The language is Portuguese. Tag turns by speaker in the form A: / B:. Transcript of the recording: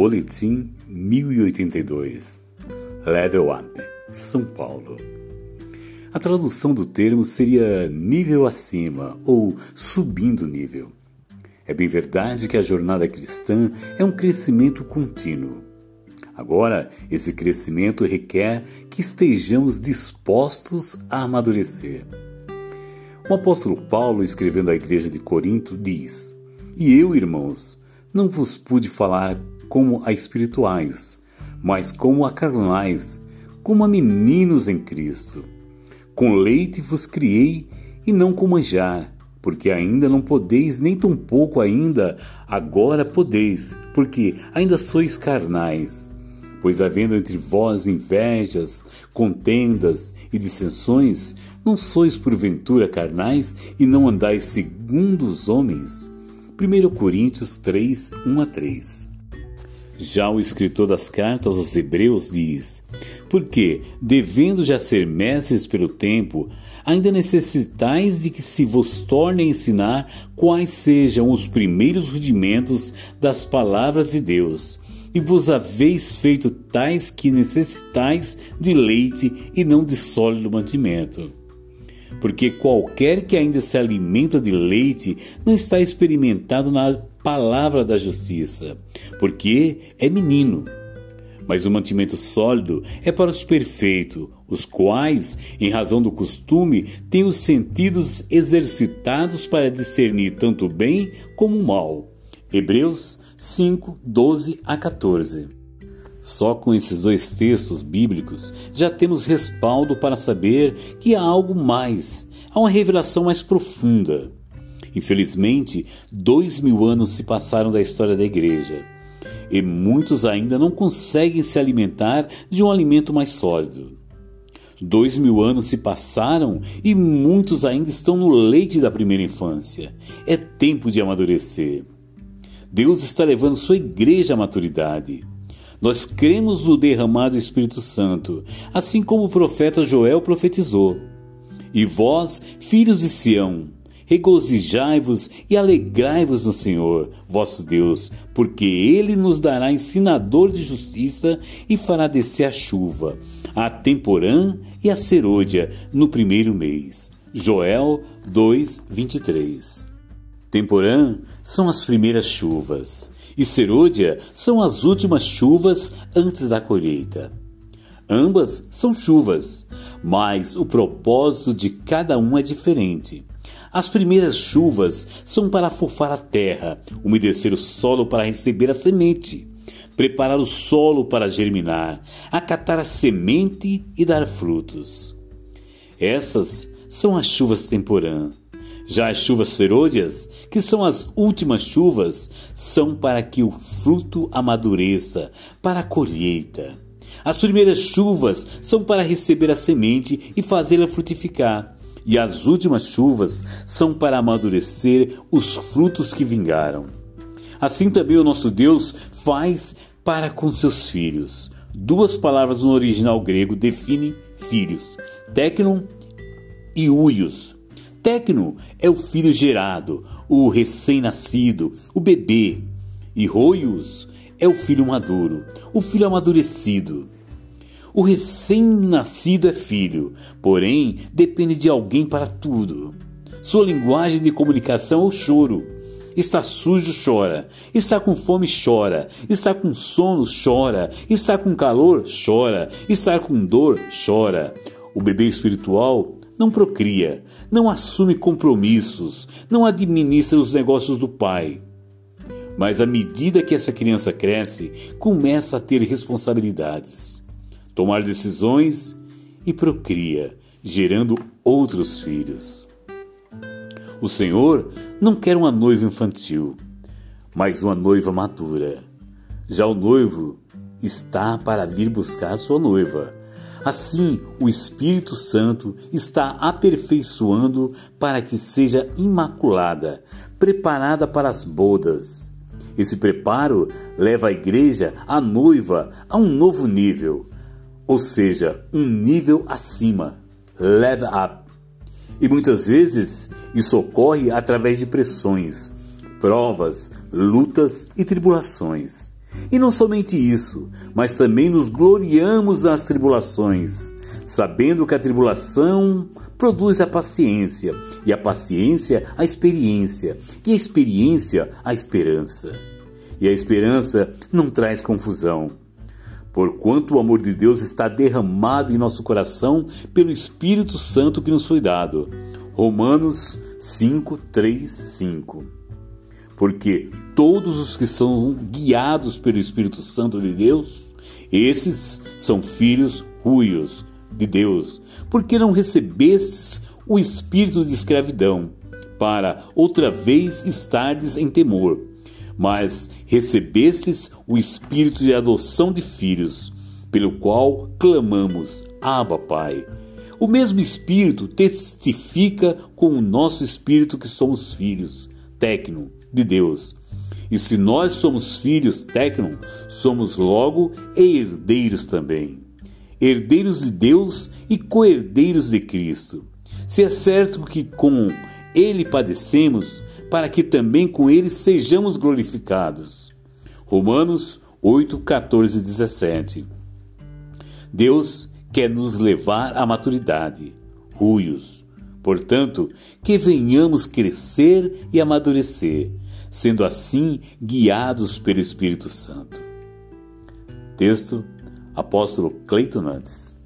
A: Boletim 1082 Level Up, São Paulo. A tradução do termo seria nível acima ou subindo nível. É bem verdade que a jornada cristã é um crescimento contínuo. Agora, esse crescimento requer que estejamos dispostos a amadurecer. O apóstolo Paulo, escrevendo à igreja de Corinto, diz: E eu, irmãos, não vos pude falar como a espirituais, mas como a carnais, como a meninos em Cristo. Com leite vos criei e não com manjar, porque ainda não podeis, nem tampouco ainda agora podeis, porque ainda sois carnais. Pois havendo entre vós invejas, contendas e dissensões, não sois porventura carnais e não andais segundo os homens? 1 Coríntios 3, 1 a 3 já o escritor das cartas aos Hebreus diz: Porque, devendo já ser mestres pelo tempo, ainda necessitais de que se vos torne a ensinar quais sejam os primeiros rudimentos das palavras de Deus. E vos haveis feito tais que necessitais de leite e não de sólido mantimento. Porque qualquer que ainda se alimenta de leite não está experimentado na palavra da justiça, porque é menino. Mas o mantimento sólido é para os perfeitos, os quais, em razão do costume, têm os sentidos exercitados para discernir tanto o bem como o mal. Hebreus 5, 12 a 14. Só com esses dois textos bíblicos já temos respaldo para saber que há algo mais, há uma revelação mais profunda. Infelizmente, dois mil anos se passaram da história da igreja e muitos ainda não conseguem se alimentar de um alimento mais sólido. Dois mil anos se passaram e muitos ainda estão no leite da primeira infância. É tempo de amadurecer. Deus está levando sua igreja à maturidade. Nós cremos no derramado Espírito Santo, assim como o profeta Joel profetizou. E vós, filhos de Sião, Regozijai-vos e alegrai-vos no Senhor, vosso Deus, porque ele nos dará ensinador de justiça e fará descer a chuva, a temporã e a serôdia no primeiro mês. Joel 2, 23. Temporã são as primeiras chuvas, e serôdia são as últimas chuvas antes da colheita. Ambas são chuvas, mas o propósito de cada uma é diferente. As primeiras chuvas são para afofar a terra, umedecer o solo para receber a semente, preparar o solo para germinar, acatar a semente e dar frutos. Essas são as chuvas temporã. Já as chuvas serôdias, que são as últimas chuvas, são para que o fruto amadureça, para a colheita. As primeiras chuvas são para receber a semente e fazê-la frutificar e as últimas chuvas são para amadurecer os frutos que vingaram. Assim também o nosso Deus faz para com seus filhos. Duas palavras no original grego definem filhos: tecnon e uios. Tecno é o filho gerado, o recém-nascido, o bebê, e roios é o filho maduro, o filho amadurecido. O recém-nascido é filho, porém depende de alguém para tudo. Sua linguagem de comunicação é o choro. Está sujo, chora. Está com fome, chora. Está com sono, chora. Está com calor, chora. Está com dor, chora. O bebê espiritual não procria, não assume compromissos, não administra os negócios do pai. Mas à medida que essa criança cresce, começa a ter responsabilidades tomar decisões e procria, gerando outros filhos. O Senhor não quer uma noiva infantil, mas uma noiva madura. Já o noivo está para vir buscar sua noiva. Assim, o Espírito Santo está aperfeiçoando para que seja imaculada, preparada para as bodas. Esse preparo leva a igreja, a noiva, a um novo nível, ou seja, um nível acima, level up. E muitas vezes isso ocorre através de pressões, provas, lutas e tribulações. E não somente isso, mas também nos gloriamos nas tribulações, sabendo que a tribulação produz a paciência, e a paciência a experiência, e a experiência a esperança. E a esperança não traz confusão, porquanto o amor de Deus está derramado em nosso coração pelo Espírito Santo que nos foi dado. Romanos 5, 3, 5. Porque todos os que são guiados pelo Espírito Santo de Deus, esses são filhos ruios de Deus, porque não recebestes o espírito de escravidão, para outra vez estardes em temor, mas recebestes o espírito de adoção de filhos, pelo qual clamamos: Abba, Pai. O mesmo Espírito testifica com o nosso espírito que somos filhos, tecno, de Deus. E se nós somos filhos, tecno, somos logo herdeiros também herdeiros de Deus e co-herdeiros de Cristo. Se é certo que com ele padecemos, para que também com ele sejamos glorificados. Romanos 8, 14 e 17. Deus quer nos levar à maturidade, ruios. Portanto, que venhamos crescer e amadurecer, sendo assim guiados pelo Espírito Santo. Texto Apóstolo Cleiton Nantes.